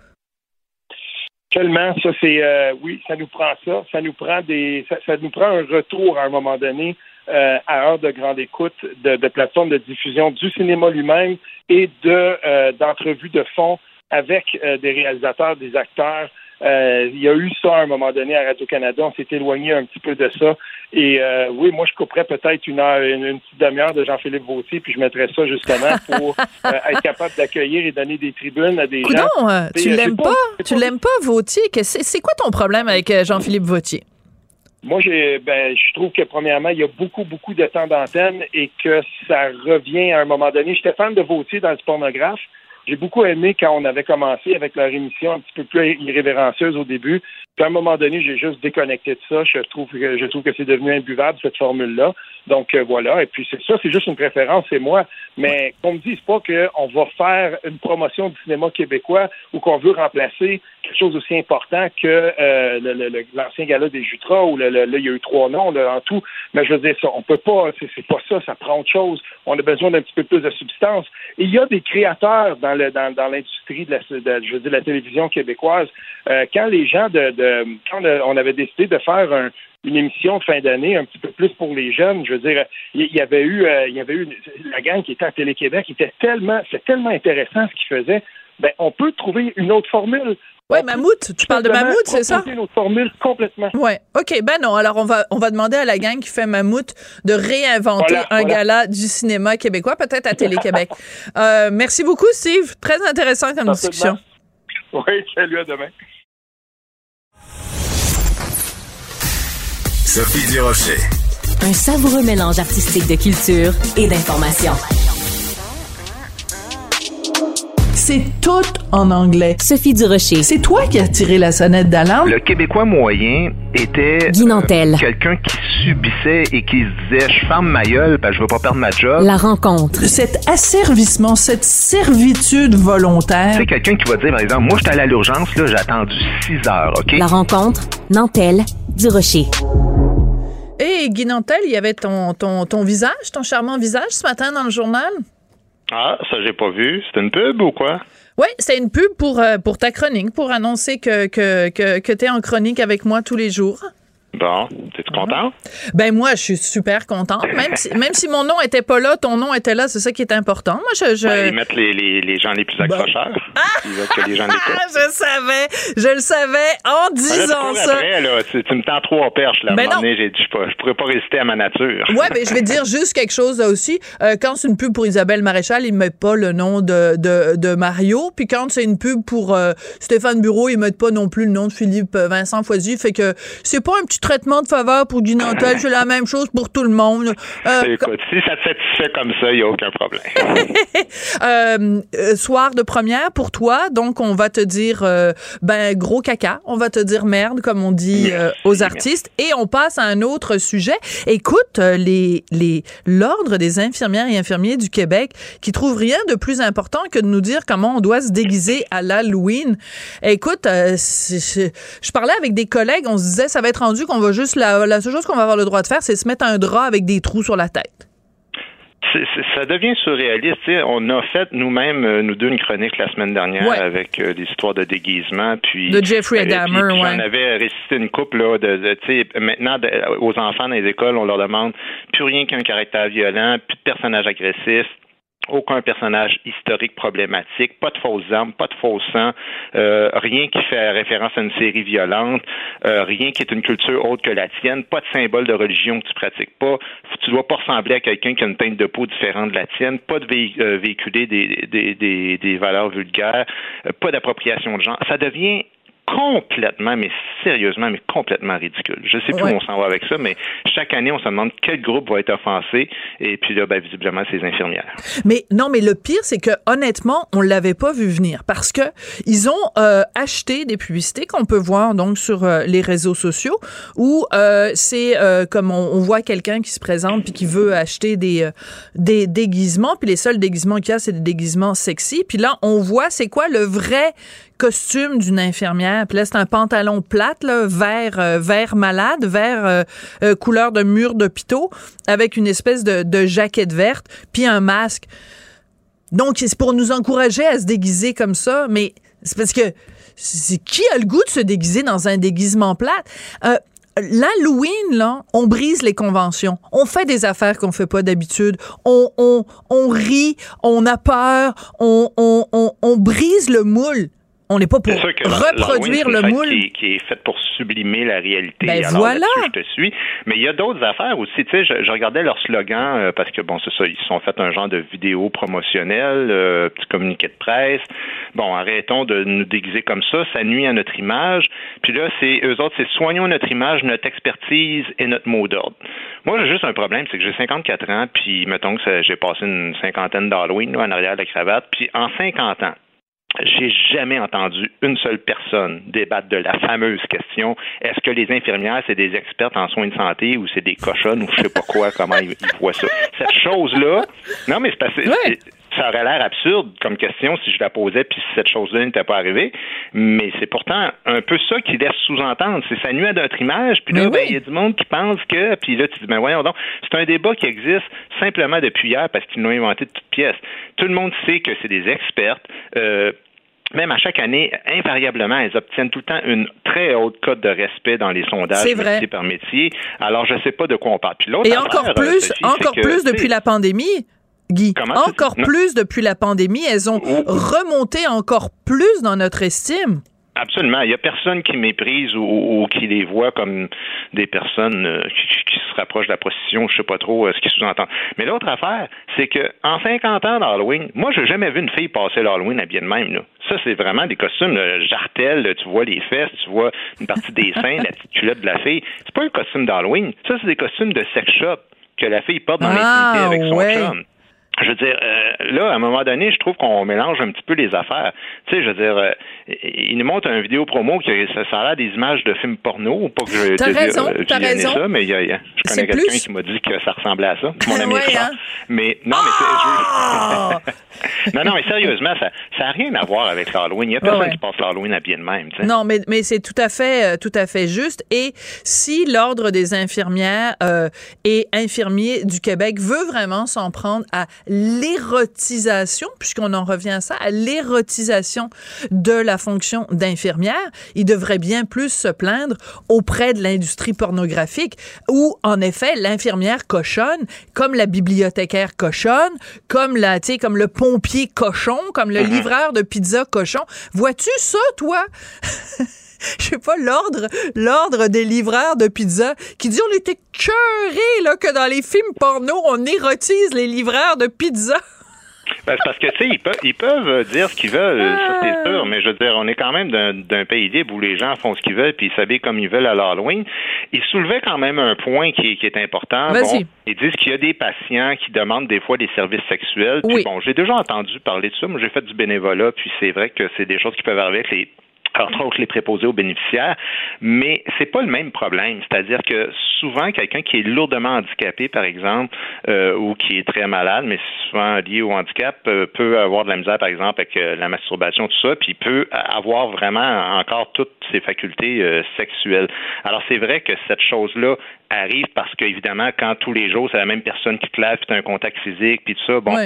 Tellement, ça c'est euh, oui, ça nous prend ça, ça nous prend des, ça nous prend un retour à un moment donné euh, à heure de grande écoute de, de plateformes de diffusion du cinéma lui-même et de euh, d'entrevues de fond avec euh, des réalisateurs, des acteurs. Il y a eu ça à un moment donné à Radio-Canada. On s'est éloigné un petit peu de ça. Et oui, moi, je couperais peut-être une heure, une, petite demi-heure de Jean-Philippe Vautier, puis je mettrais ça justement pour être capable d'accueillir et donner des tribunes à des gens. Non, tu l'aimes pas, tu l'aimes pas, Vautier? C'est quoi ton problème avec Jean-Philippe Vautier? Moi, ben, je trouve que premièrement, il y a beaucoup, beaucoup de temps d'antenne et que ça revient à un moment donné. J'étais fan de Vautier dans le pornographe. J'ai beaucoup aimé quand on avait commencé avec leur émission un petit peu plus irrévérencieuse au début. Puis à un moment donné, j'ai juste déconnecté de ça. Je trouve que je trouve que c'est devenu imbuvable cette formule-là. Donc euh, voilà. Et puis c'est ça, c'est juste une préférence, c'est moi. Mais qu'on me dise pas qu'on va faire une promotion du cinéma québécois ou qu'on veut remplacer quelque chose aussi important que euh, l'ancien gala des Jutras le, là, il y a eu trois noms en tout. Mais je veux dire ça, on peut pas, c'est pas ça, ça prend autre chose. On a besoin d'un petit peu plus de substance. Et il y a des créateurs dans dans, l'industrie de la, la télévision québécoise. Euh, quand les gens de, quand on avait décidé de faire un, une émission de fin d'année un petit peu plus pour les jeunes. Je veux dire, il y, avait eu, euh, il y avait eu la gang qui était à Télé-Québec, était tellement, c'est tellement intéressant ce qu'ils faisaient. Ben, on peut trouver une autre formule. Oui, mammouth. Tu parles de mammouth, c'est ça? nos formules complètement. Oui. OK. Ben non. Alors, on va, on va demander à la gang qui fait mammouth de réinventer un gala du cinéma québécois, peut-être à Télé-Québec. euh, merci beaucoup, Steve. Très intéressant comme discussion. Oui, salut, à demain. Sophie Durocher. Un savoureux mélange artistique de culture et d'information. C'est tout en anglais. Sophie Durocher. C'est toi qui as tiré la sonnette d'alarme? Le Québécois moyen était euh, quelqu'un qui subissait et qui se disait je ferme ma gueule que je veux pas perdre ma job. La rencontre. Cet asservissement, cette servitude volontaire. C'est quelqu'un qui va dire par exemple moi j'étais allé à l'urgence là, j'ai attendu 6 heures, OK? La rencontre Nantel Durocher. Hé, hey, Guy Nantel, il y avait ton, ton, ton visage, ton charmant visage ce matin dans le journal? Ah, ça, j'ai pas vu. C'est une pub ou quoi? Oui, c'est une pub pour, euh, pour ta chronique, pour annoncer que, que, que, que tu es en chronique avec moi tous les jours. Bon, t'es-tu content? Ben moi, je suis super contente. Même si, même si mon nom était pas là, ton nom était là, c'est ça qui est important. Moi, je... je... Ben, ils mettent les, les, les, gens les plus accrocheurs. Ah! Ils veulent que les gens je savais, je le savais en disant ça. Après, là, tu, tu, me tends trois perches. Là, ben à un moment donné, j'ai dit, je, je pourrais pas résister à ma nature. Ouais, mais ben, je vais dire juste quelque chose là aussi. Euh, quand c'est une pub pour Isabelle Maréchal, ils mettent pas le nom de, de, de Mario. Puis quand c'est une pub pour euh, Stéphane Bureau, ils mettent pas non plus le nom de Philippe euh, Vincent Foisy. Fait que c'est pas un petit traitement de faveur pour Guy Nantel, c'est la même chose pour tout le monde. Euh, Écoute, si ça te satisfait comme ça, il n'y a aucun problème. Euh, euh, soir de première pour toi, donc on va te dire ben gros caca, on va te dire merde comme on dit aux artistes et on passe à un autre sujet. Écoute, les les l'ordre des infirmières et infirmiers du Québec qui trouvent rien de plus important que de nous dire comment on doit se déguiser à l'Halloween. Écoute, je parlais avec des collègues, on se disait ça va être rendu qu'on va juste la, la seule chose qu'on va avoir le droit de faire, c'est se mettre un drap avec des trous sur la tête ça devient surréaliste. On a fait nous-mêmes, euh, nous deux, une chronique la semaine dernière avec euh, des histoires de déguisement. Puis, de Jeffrey Dahmer, ouais. On avait récité une couple là, de, de maintenant, aux enfants dans les écoles, on leur demande plus rien qu'un caractère violent, plus de personnages agressifs, aucun personnage historique problématique, pas de fausses armes, pas de faux sang, euh, rien qui fait référence à une série violente, euh, rien qui est une culture autre que la tienne, pas de symbole de religion que tu pratiques pas, tu dois pas ressembler à quelqu'un qui a une teinte de peau différente de la tienne, pas de euh, véhiculer des, des, des, des valeurs vulgaires, pas d'appropriation de genre. Ça devient complètement, mais sérieusement, mais complètement ridicule. Je sais plus où on s'en va avec ça, mais chaque année, on se demande quel groupe va être offensé, et puis là, ben, visiblement, c'est les infirmières. Mais non, mais le pire, c'est que honnêtement, on l'avait pas vu venir parce que ils ont euh, acheté des publicités qu'on peut voir donc sur euh, les réseaux sociaux où euh, c'est euh, comme on, on voit quelqu'un qui se présente puis qui veut acheter des euh, des déguisements, puis les seuls déguisements qu'il y a, c'est des déguisements sexy. Puis là, on voit c'est quoi le vrai costume d'une infirmière. Puis là, c'est un pantalon plate, là, vert, euh, vert malade, vert euh, euh, couleur de mur d'hôpitaux, avec une espèce de, de jaquette verte, puis un masque. Donc, c'est pour nous encourager à se déguiser comme ça, mais c'est parce que c'est qui a le goût de se déguiser dans un déguisement plate? Euh, L'Halloween, là, on brise les conventions. On fait des affaires qu'on fait pas d'habitude. On, on, on rit, on a peur, on, on, on, on brise le moule on n'est pas pour reproduire le moule. Qui, qui, est fait pour sublimer la réalité. Ben voilà. Je te suis. Mais il y a d'autres affaires aussi. Tu sais, je, je, regardais leur slogan euh, parce que bon, c'est ça, ils sont fait un genre de vidéo promotionnelle, euh, petit communiqué de presse. Bon, arrêtons de nous déguiser comme ça, ça nuit à notre image. Puis là, c'est eux autres, c'est soignons notre image, notre expertise et notre mot d'ordre. Moi, j'ai juste un problème, c'est que j'ai 54 ans, puis mettons que j'ai passé une cinquantaine d'Halloween en arrière de la cravate, puis en 50 ans, j'ai jamais entendu une seule personne débattre de la fameuse question est-ce que les infirmières, c'est des expertes en soins de santé ou c'est des cochonnes ou je sais pas quoi, comment ils, voient ça? Cette chose-là, non, mais c'est parce que ça aurait l'air absurde comme question si je la posais puis si cette chose-là n'était pas arrivée, mais c'est pourtant un peu ça qui laisse sous-entendre. C'est ça nuit à notre image, puis là, ben, il y a du monde qui pense que, puis là, tu dis, ben voyons donc, c'est un débat qui existe simplement depuis hier parce qu'ils l'ont inventé de toutes pièces. Tout le monde sait que c'est des expertes. Euh, même à chaque année, invariablement, elles obtiennent tout le temps une très haute cote de respect dans les sondages métier par métier. Alors, je ne sais pas de quoi on parle. Puis Et encore plus, encore plus depuis la pandémie. Guy, encore plus depuis la pandémie, elles ont remonté encore plus dans notre estime. Absolument. Il n'y a personne qui méprise ou, qui les voit comme des personnes euh, qui, se rapprochent de la prostitution, je sais pas trop euh, ce qu'ils sous-entendent. Mais l'autre affaire, c'est que en 50 ans d'Halloween, moi, j'ai jamais vu une fille passer l'Halloween habillée de même. Là. Ça, c'est vraiment des costumes jartel, tu vois les fesses, tu vois une partie des seins, la petite culotte de la fille. C'est pas un costume d'Halloween. Ça, c'est des costumes de sex shop que la fille porte dans ah, l'intimité avec son ouais. chum je veux dire, euh, là, à un moment donné, je trouve qu'on mélange un petit peu les affaires. Tu sais, je veux dire, euh, il nous montre une vidéo promo qui ça, ça a l'air des images de films porno. Pas que je t'as raison, euh, t'as raison. ça, mais y a, y a, je connais quelqu'un qui m'a dit que ça ressemblait à ça. Mon ami ouais, hein? Mais non, mais ah! non, non, mais sérieusement, ça, ça n'a rien à voir avec l'Halloween. Il n'y a personne qui passe l'Halloween à bien de même. sais. Non, mais, mais c'est tout à fait, tout à fait juste. Et si l'ordre des infirmières et infirmiers du Québec veut vraiment s'en prendre à l'érotisation, puisqu'on en revient à ça, à l'érotisation de la fonction d'infirmière, il devrait bien plus se plaindre auprès de l'industrie pornographique où, en effet, l'infirmière cochonne, comme la bibliothécaire cochonne, comme la, comme le pompier cochon, comme le mm-hmm. livreur de pizza cochon. Vois-tu ça, toi? je sais pas, l'ordre, l'ordre des livreurs de pizza qui dit on était curés, là, que dans les films porno, on érotise les livreurs de pizza. Ben, parce que, tu sais, ils peuvent, ils peuvent dire ce qu'ils veulent, ça c'est ah. sûr, mais je veux dire, on est quand même d'un pays libre où les gens font ce qu'ils veulent puis ils s'habillent comme ils veulent à l'Halloween. Ils soulevaient quand même un point qui, qui est important. Bon, ils disent qu'il y a des patients qui demandent des fois des services sexuels. Puis bon, j'ai déjà entendu parler de ça. Moi, j'ai fait du bénévolat, puis c'est vrai que c'est des choses qui peuvent arriver avec les entre autres les préposés aux bénéficiaires, mais c'est pas le même problème. C'est-à-dire que souvent, quelqu'un qui est lourdement handicapé, par exemple, euh, ou qui est très malade, mais souvent lié au handicap, euh, peut avoir de la misère, par exemple, avec euh, la masturbation, tout ça, puis peut avoir vraiment encore toutes ses facultés sexuelles. Alors, c'est vrai que cette chose-là arrive parce qu'évidemment, quand tous les jours, c'est la même personne qui te lave, puis un contact physique, puis tout ça, bon,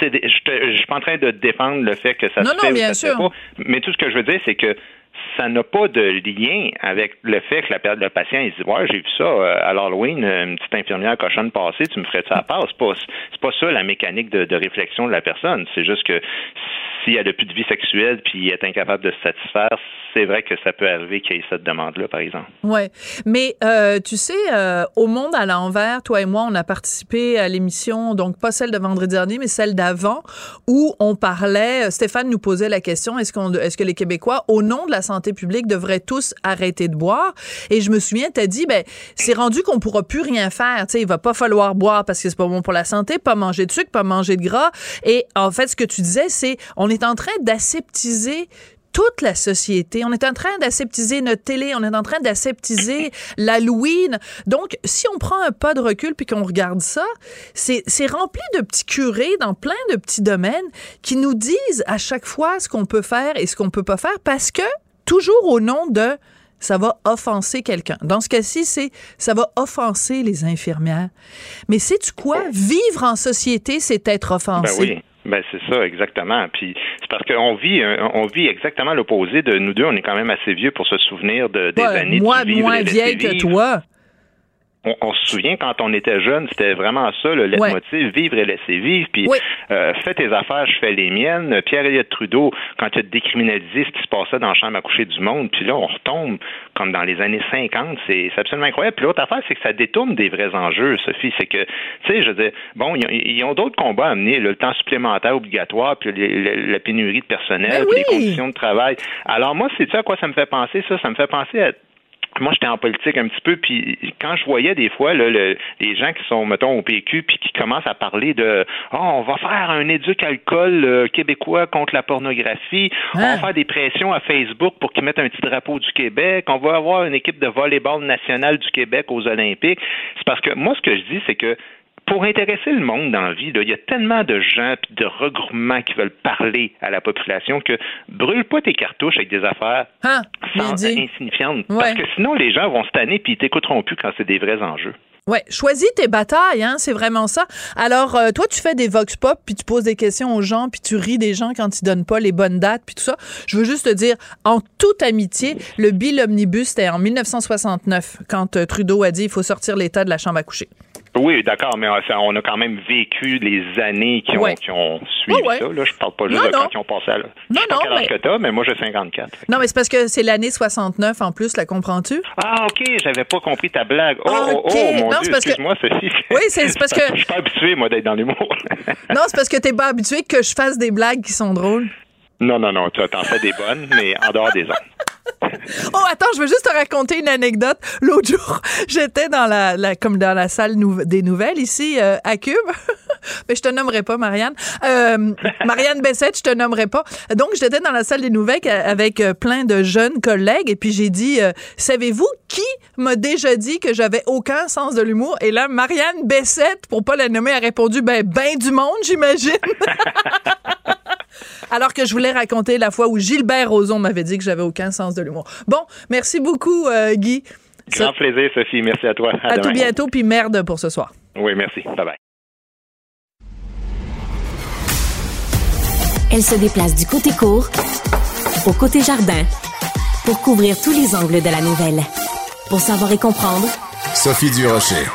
je ne suis pas en train de défendre le fait que ça se fait ou ça pas. Mais tout ce que je veux dire, c'est que ça n'a pas de lien avec le fait que la, le patient il dit ouais j'ai vu ça euh, à l'Halloween une petite infirmière cochonne passée tu me ferais ça à part c'est pas c'est pas ça la mécanique de, de réflexion de la personne c'est juste que s'il a depuis de vie sexuelle puis est incapable de se satisfaire, c'est vrai que ça peut arriver qu'il y ait cette demande-là, par exemple. Oui. Mais euh, tu sais, euh, au Monde à l'envers, toi et moi, on a participé à l'émission, donc pas celle de vendredi dernier, mais celle d'avant, où on parlait, Stéphane nous posait la question, est-ce, qu'on, est-ce que les Québécois, au nom de la santé publique, devraient tous arrêter de boire? Et je me souviens, tu as dit, ben, c'est rendu qu'on pourra plus rien faire. Tu sais, il va pas falloir boire parce que c'est pas bon pour la santé, pas manger de sucre, pas manger de gras. Et en fait, ce que tu disais, c'est, on est est en train d'aseptiser toute la société. On est en train d'aseptiser notre télé, on est en train d'aseptiser l'Halloween. Donc, si on prend un pas de recul puis qu'on regarde ça, c'est rempli de petits curés dans plein de petits domaines qui nous disent à chaque fois ce qu'on peut faire et ce qu'on peut pas faire parce que, toujours au nom de ça va offenser quelqu'un. Dans ce cas-ci, c'est ça va offenser les infirmières. Mais sais-tu quoi? Vivre en société, c'est être offensé. Ben ben c'est ça exactement. Puis c'est parce qu'on vit on vit exactement l'opposé de nous deux. On est quand même assez vieux pour se souvenir de des années moi, de vivre moins vieille que toi on, se souvient quand on était jeune, c'était vraiment ça, le leitmotiv, vivre et laisser vivre. Puis euh, fais tes affaires, je fais les miennes. Pierre Elliott Trudeau, quand il a décriminalisé ce qui se passait dans la chambre à coucher du monde, puis là, on retombe comme dans les années 50. C'est absolument incroyable. Puis l'autre affaire, c'est que ça détourne des vrais enjeux, Sophie. C'est que, tu sais, je veux dire, bon, ils ont d'autres combats à mener, le temps supplémentaire obligatoire, puis la pénurie de personnel, ben puis les conditions de travail. Alors moi, c'est ça à quoi ça me fait penser, ça? Ça me fait penser à moi, j'étais en politique un petit peu, puis quand je voyais des fois là, le, les gens qui sont, mettons, au PQ, puis qui commencent à parler de oh, on va faire un éduc alcool euh, québécois contre la pornographie, on va hein? faire des pressions à Facebook pour qu'ils mettent un petit drapeau du Québec, on va avoir une équipe de volleyball nationale du Québec aux Olympiques. C'est parce que moi, ce que je dis, c'est que pour intéresser le monde dans la vie, il y a tellement de gens et de regroupements qui veulent parler à la population que brûle pas tes cartouches avec des affaires ah, insignifiantes. Parce que sinon, les gens vont se tanner puis ils t'écouteront plus quand c'est des vrais enjeux. Ouais, choisis tes batailles, hein, c'est vraiment ça. Alors, euh, toi, tu fais des vox pop, puis tu poses des questions aux gens, puis tu ris des gens quand ils donnent pas les bonnes dates, puis tout ça. Je veux juste te dire, en toute amitié, le bill omnibus, c'était en 1969, quand euh, Trudeau a dit il faut sortir l'État de la chambre à coucher. Oui, d'accord, mais euh, on a quand même vécu les années qui ont, Ouais. qui ont suivi Ouais, ouais. ça. Là. Je parle pas juste Non, de quand ils ont passé à là. Non, je non, quel âge mais- que t'as, mais moi j'ai 54. Non, mais c'est parce que c'est l'année 69 en plus, la comprends-tu? Ah, ok, j'avais pas compris ta blague. Oh, oh, ok. oh, mon Non, Dieu, que- excuse-moi, ceci. Oui, c'est- parce que- Je suis pas habitué, moi, d'être dans l'humour. Non, c'est parce que t'es pas habitué que je fasse des blagues qui sont drôles. non, non, non, tu t'en fais des bonnes, mais en dehors des autres. Oh, attends, je veux juste te raconter une anecdote. L'autre jour, j'étais dans la, comme dans la salle des nouvelles ici euh, à Cube. Mais je te nommerai pas, Marianne. Euh, Marianne Bessette, je te nommerai pas. Donc, j'étais dans la salle des nouvelles avec euh, plein de jeunes collègues et puis j'ai dit, savez-vous qui m'a déjà dit que j'avais aucun sens de l'humour? Et là, Marianne Bessette, pour pas la nommer, a répondu, ben, ben du monde, j'imagine. Alors que je voulais raconter la fois où Gilbert Rozon m'avait dit que j'avais aucun sens de l'humour. Bon, merci beaucoup, euh, Guy. Grand plaisir, Sophie. Merci à toi. À, À tout bientôt, puis merde pour ce soir. Oui, merci. Bye-bye. Elle se déplace du côté court au côté jardin pour couvrir tous les angles de la nouvelle. Pour savoir et comprendre, Sophie Durocher.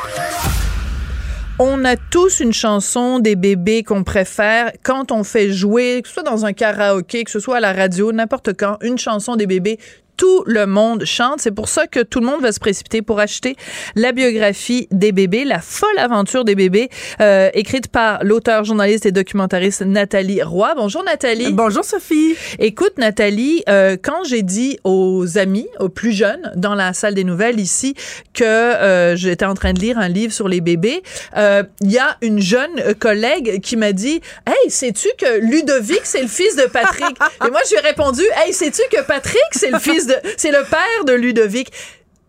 On a tous une chanson des bébés qu'on préfère quand on fait jouer, que ce soit dans un karaoké, que ce soit à la radio, n'importe quand, une chanson des bébés. Tout le monde chante. C'est pour ça que tout le monde va se précipiter pour acheter la biographie des bébés, La folle aventure des bébés, euh, écrite par l'auteur, journaliste et documentariste Nathalie Roy. Bonjour Nathalie. Bonjour Sophie. Écoute, Nathalie, euh, quand j'ai dit aux amis, aux plus jeunes, dans la salle des nouvelles ici, que euh, j'étais en train de lire un livre sur les bébés, euh, il y a une jeune euh, collègue qui m'a dit Hey, sais-tu que Ludovic, c'est le fils de Patrick Et moi, je lui ai répondu Hey, sais-tu que Patrick, c'est le fils de. C'est le père de Ludovic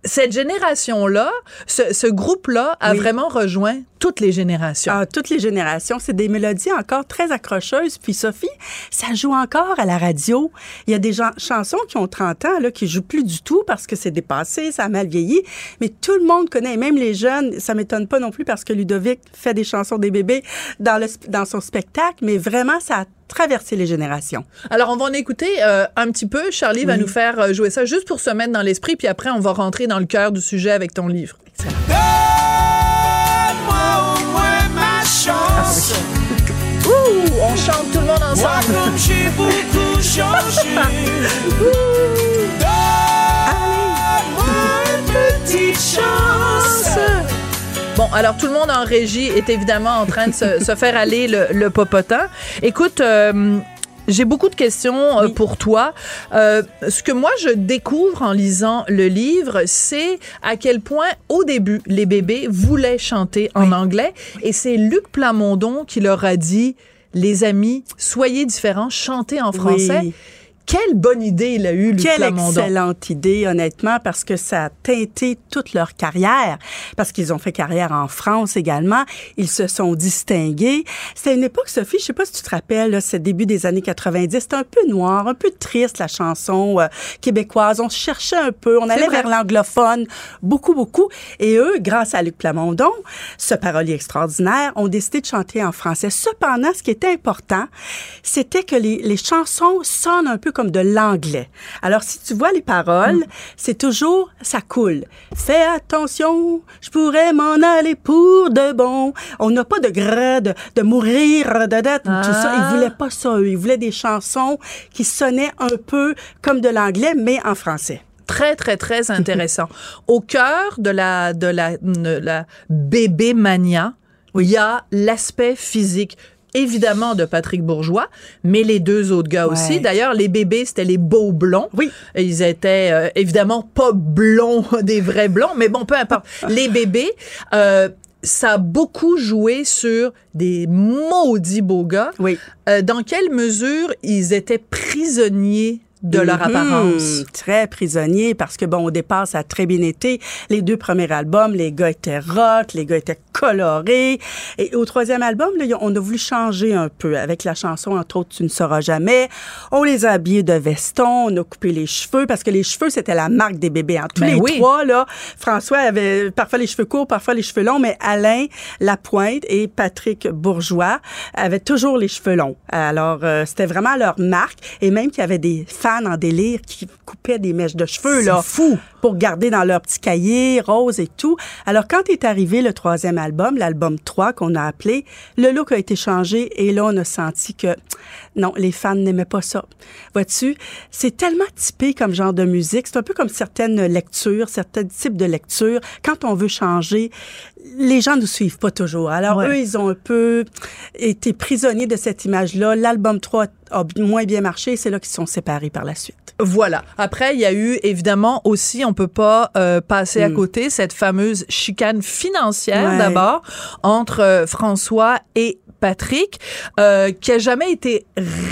cette génération-là, ce, ce groupe-là a Oui. vraiment rejoint toutes les générations. Ah, toutes les générations, c'est des mélodies encore très accrocheuses. Puis Sophie, ça joue encore à la radio. Il y a des gens- chansons qui ont 30 ans là, qui jouent plus du tout parce que c'est dépassé, ça a mal vieilli. Mais tout le monde connaît, même les jeunes. Ça m'étonne pas non plus parce que Ludovic fait des chansons des bébés dans, le, sp- dans son spectacle. Mais vraiment, ça a traversé les générations. Alors, on va en écouter euh, un petit peu. Charlie va Oui. nous faire euh, jouer ça juste pour se mettre dans l'esprit, puis après, on va rentrer dans le cœur du sujet avec ton livre. Ouh, on chante tout le monde ensemble. Bon, alors tout le monde en régie est évidemment en train de se, se faire aller le, le popotin. Écoute, euh, j'ai beaucoup de questions euh, pour toi. Euh, ce que moi je découvre en lisant le livre, c'est à quel point au début les bébés voulaient chanter en anglais et c'est Luc Plamondon qui leur a dit les amis, soyez différents, chantez en français. Oui. Quelle bonne idée il a eu, Luc Quelle excellente idée, honnêtement, parce que ça a teinté toute leur carrière, parce qu'ils ont fait carrière en France également. Ils se sont distingués. C'était une époque, Sophie, je sais pas si tu te rappelles, c'est le début des années 90. C'était un peu noir, un peu triste, la chanson euh, québécoise. On se cherchait un peu, on allait vrai. vers l'anglophone, beaucoup, beaucoup. Et eux, grâce à Luc Plamondon, ce parolier extraordinaire, ont décidé de chanter en français. Cependant, ce qui était important, c'était que les, les chansons sonnent un peu comme de l'anglais. Alors, si tu vois les paroles, c'est toujours, ça coule. Fais attention, je pourrais m'en aller pour de bon. On n'a pas de grade, de, de mourir, de, de, tout ça. Ah. Ils voulaient pas ça, eux. Ils voulaient des chansons qui sonnaient un peu comme de l'anglais, mais en français. très très très intéressant. Au cœur de la de la, de la bébé mania, il y a l'aspect physique évidemment de Patrick Bourgeois, mais les deux autres gars Ouais. aussi. D'ailleurs, les bébés, c'était les beaux blonds. Oui. Ils étaient euh, évidemment pas blonds, des vrais blonds, mais bon, peu importe. les bébés, euh, ça a beaucoup joué sur des maudits beaux gars. Oui. Euh, dans quelle mesure ils étaient prisonniers de leur Mhm. apparence? Très prisonnier parce que, bon, au départ, ça a très bien été. Les deux premiers albums, les gars étaient rock, les gars étaient colorés. Et au troisième album, là, on a voulu changer un peu avec la chanson, entre autres, Tu ne sauras jamais. On les a habillés de veston, on a coupé les cheveux parce que les cheveux, c'était la marque des bébés. En tous Ben les oui. trois, là, François avait parfois les cheveux courts, parfois les cheveux longs, mais Alain Lapointe et Patrick Bourgeois avaient toujours les cheveux longs. Alors, euh, c'était vraiment leur marque. Et même qu'il y avait des fans en délire qui coupaient des mèches de cheveux, là. fou. Pour garder dans leur petit cahier rose et tout. Alors, quand est arrivé le troisième album, l'album 3 qu'on a appelé, le look a été changé et là, on a senti que non, les fans n'aimaient pas ça. Vois-tu, c'est tellement typé comme genre de musique. C'est un peu comme certaines lectures, certains types de lectures. Quand on veut changer, les gens ne suivent pas toujours. Alors, eux, ils ont un peu été prisonniers de cette image-là. L'album 3 a moins bien marché. C'est là qu'ils sont séparés par la suite. Voilà. Après, il y a eu évidemment aussi, on peut pas euh, passer à Mm. côté cette fameuse chicane financière d'abord entre euh, François et Patrick, euh, qui a jamais été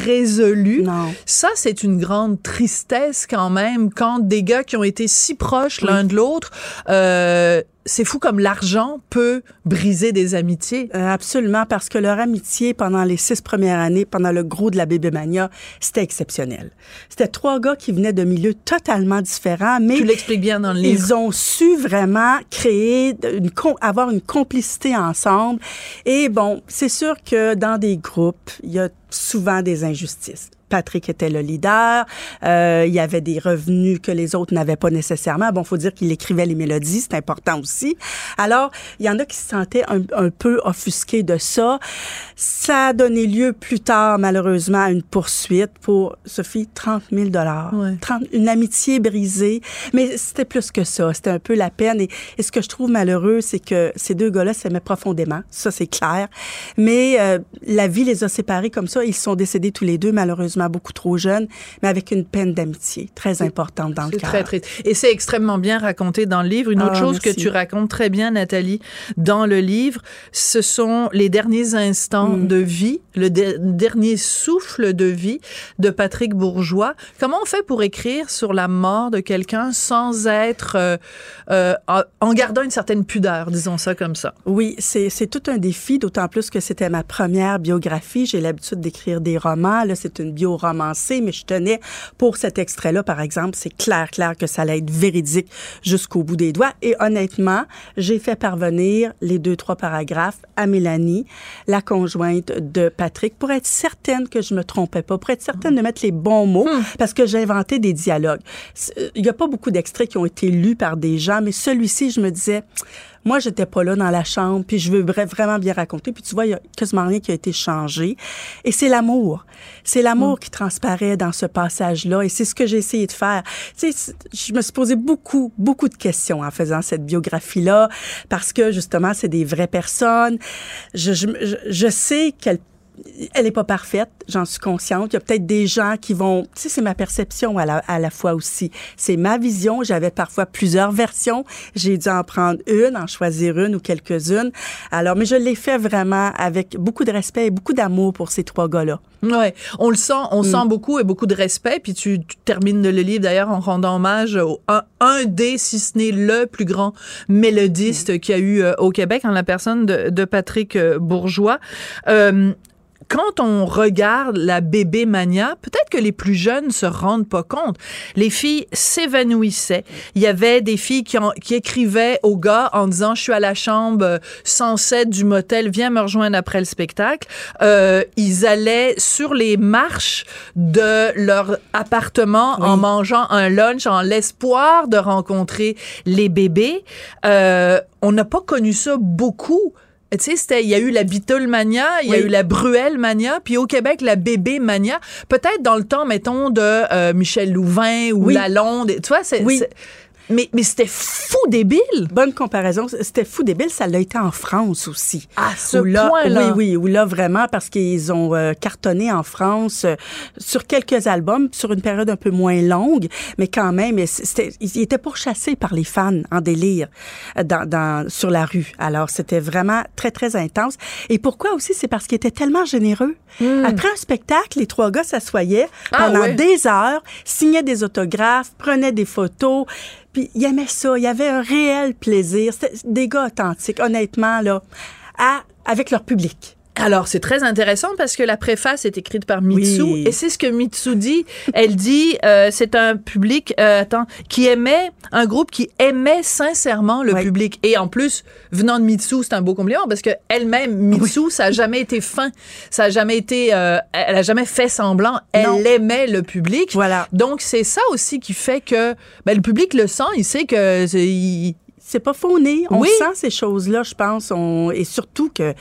résolue. Non. Ça, c'est une grande tristesse quand même quand des gars qui ont été si proches l'un de l'autre. Euh, c'est fou comme l'argent peut briser des amitiés. Euh, absolument, parce que leur amitié pendant les six premières années, pendant le gros de la Bébémania, c'était exceptionnel. C'était trois gars qui venaient de milieux totalement différents, mais Tu l'expliques bien dans le livre. ils ont su vraiment créer, une, avoir une complicité ensemble. Et bon, c'est sûr que dans des groupes, il y a souvent des injustices. Patrick était le leader. Euh, il y avait des revenus que les autres n'avaient pas nécessairement. Bon, faut dire qu'il écrivait les mélodies, c'est important aussi. Alors, il y en a qui se sentaient un, un peu offusqués de ça. Ça a donné lieu plus tard, malheureusement, à une poursuite pour, Sophie, 30 000 dollars. Ouais. 30 Une amitié brisée. Mais c'était plus que ça. C'était un peu la peine. Et, et ce que je trouve malheureux, c'est que ces deux gars-là s'aimaient profondément. Ça, c'est clair. Mais euh, la vie les a séparés comme ça. Ils sont décédés tous les deux, malheureusement, beaucoup trop jeunes, mais avec une peine d'amitié très importante dans le cœur. très triste. Et c'est extrêmement bien raconté dans le livre. Une autre Ah, chose que tu racontes très bien, Nathalie, dans le livre, ce sont les derniers instants Mm. de vie, le de- dernier souffle de vie de Patrick Bourgeois. Comment on fait pour écrire sur la mort de quelqu'un sans être, euh, euh, en- gardant une certaine pudeur, disons ça comme ça? Oui, c'est c'est tout un défi, d'autant plus que c'était ma première biographie. J'ai l'habitude d'écrire des romans. Là, c'est une bio mais je tenais pour cet extrait-là, par exemple, c'est clair, clair que ça allait être véridique jusqu'au bout des doigts. Et honnêtement, j'ai fait parvenir les deux, trois paragraphes à Mélanie, la conjointe de Patrick, pour être certaine que je me trompais pas, pour être certaine de mettre les bons mots, parce que j'ai inventé des dialogues. C'est- Il y a pas beaucoup d'extraits qui ont été lus par des gens, mais celui-ci, je me disais, moi, j'étais pas là dans la chambre, puis je veux vra- vraiment bien raconter. Puis tu vois, il y a quasiment rien qui a été changé. Et c'est l'amour. C'est l'amour qui transparaît dans ce passage-là. Et c'est ce que j'ai essayé de faire. Tu sais, je me suis posé beaucoup, beaucoup de questions en faisant cette biographie-là, parce que justement, c'est des vraies personnes. Je, je, je- je sais qu'elles elle est pas parfaite, j'en suis consciente. Il y a peut-être des gens qui vont, tu sais, c'est ma perception à la, à la fois aussi. C'est ma vision. J'avais parfois plusieurs versions. J'ai dû en prendre une, en choisir une ou quelques-unes. Alors, mais je l'ai fait vraiment avec beaucoup de respect et beaucoup d'amour pour ces trois gars-là. Ouais, on le sent, on Mm. sent beaucoup et beaucoup de respect. Puis tu, tu termines le livre d'ailleurs en rendant hommage au un, un des, si ce n'est le plus grand mélodiste qu'il y a eu euh, au Québec, en la personne de, de Patrick euh, Bourgeois. Euh, quand on regarde la bébé mania, peut-être que les plus jeunes se rendent pas compte. Les filles s'évanouissaient. Il y avait des filles qui, en- qui écrivaient aux gars en disant je suis à la chambre euh, 107 du motel, viens me rejoindre après le spectacle. Euh, ils allaient sur les marches de leur appartement en mangeant un lunch en l'espoir de rencontrer les bébés. Euh, on n'a pas connu ça beaucoup. Tu sais, il y a eu la Beatle mania, il y a eu la Bruel mania, puis au Québec, la bébé mania. Peut-être dans le temps, mettons, de euh, Michel Louvain ou Oui. Lalonde. Tu vois, c'est, Oui. Mais, mais c'était fou débile. Bonne comparaison. C'était fou débile. Ça l'a été en France aussi. À ce point-là. Oui, oui, où là, vraiment, parce qu'ils ont euh, cartonné en France euh, sur quelques albums, sur une période un peu moins longue, mais quand même, c'était, ils étaient pourchassés par les fans en délire euh, dans, dans, sur la rue. Alors, c'était vraiment très, très intense. Et pourquoi aussi? C'est parce qu'ils étaient tellement généreux. Après un spectacle, les trois gars s'assoyaient Hmm. Ah, pendant ouais. des heures, signaient des autographes, prenaient des photos. Puis ils aimaient ça. Il y avait un réel plaisir. C'était des gars authentiques, honnêtement, là, à, avec leur public. Alors, c'est très intéressant parce que la préface est écrite par Mitsu Oui. et c'est ce que Mitsu dit. Elle dit, euh, c'est un public, euh, attends, qui aimait, un groupe qui aimait sincèrement le Oui. public. Et en plus, venant de Mitsu, c'est un beau compliment parce que elle-même, Mitsu, ça a jamais été fin. Ça a jamais été, euh, elle a jamais fait semblant. Elle Non. aimait le public. Voilà. Donc, c'est ça aussi qui fait que ben, le public le sent. Il sait que il- C'est pas fauné. On Oui. sent ces choses-là, je pense. On, et surtout que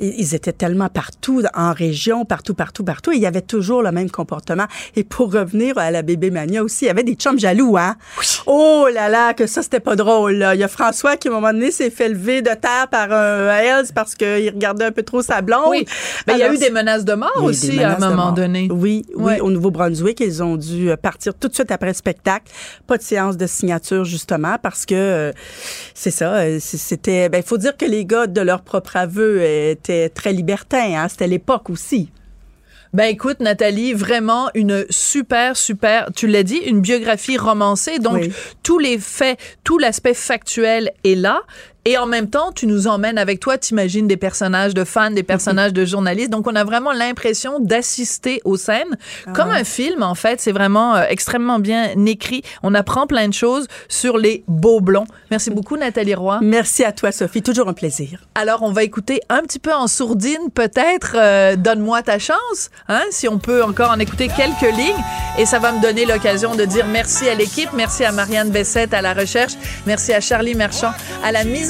ils étaient tellement partout, en région, partout, partout, partout. Et il y avait toujours le même comportement. Et pour revenir à la bébé mania aussi, il y avait des chums jaloux, hein? Oh là là, que ça, c'était pas drôle, là. Il y a François qui, à un moment donné, s'est fait lever de terre par un Hells parce qu'il regardait un peu trop sa blonde. Oui. Ben, il y a eu des menaces de mort aussi à un moment donné. Oui, oui. Au Nouveau-Brunswick, ils ont dû euh, partir tout de suite après le spectacle. Pas de séance de signature, justement, parce que euh, c'est ça. euh, C'était. Ben, il faut dire que les gars, de leur propre aveu, euh, très libertins. Hein? C'était l'époque aussi. Ben écoute, Nathalie, vraiment une super, super, tu l'as dit, une biographie romancée. Donc, Oui. tous les faits, tout l'aspect factuel est là. Et en même temps, tu nous emmènes avec toi, t'imagines des personnages de fans, des personnages de journalistes. Donc, on a vraiment l'impression d'assister aux scènes. Comme un film, en fait. C'est vraiment euh, extrêmement bien écrit. On apprend plein de choses sur les beaux blonds. Merci beaucoup, Nathalie Roy. Merci à toi, Sophie. Toujours un plaisir. Alors, on va écouter un petit peu en sourdine, peut-être. euh, Donne-moi ta chance, hein, si on peut encore en écouter quelques lignes. Et ça va me donner l'occasion de dire merci à l'équipe, merci à Marianne Bessette à la recherche, merci à Charlie Merchant à la mise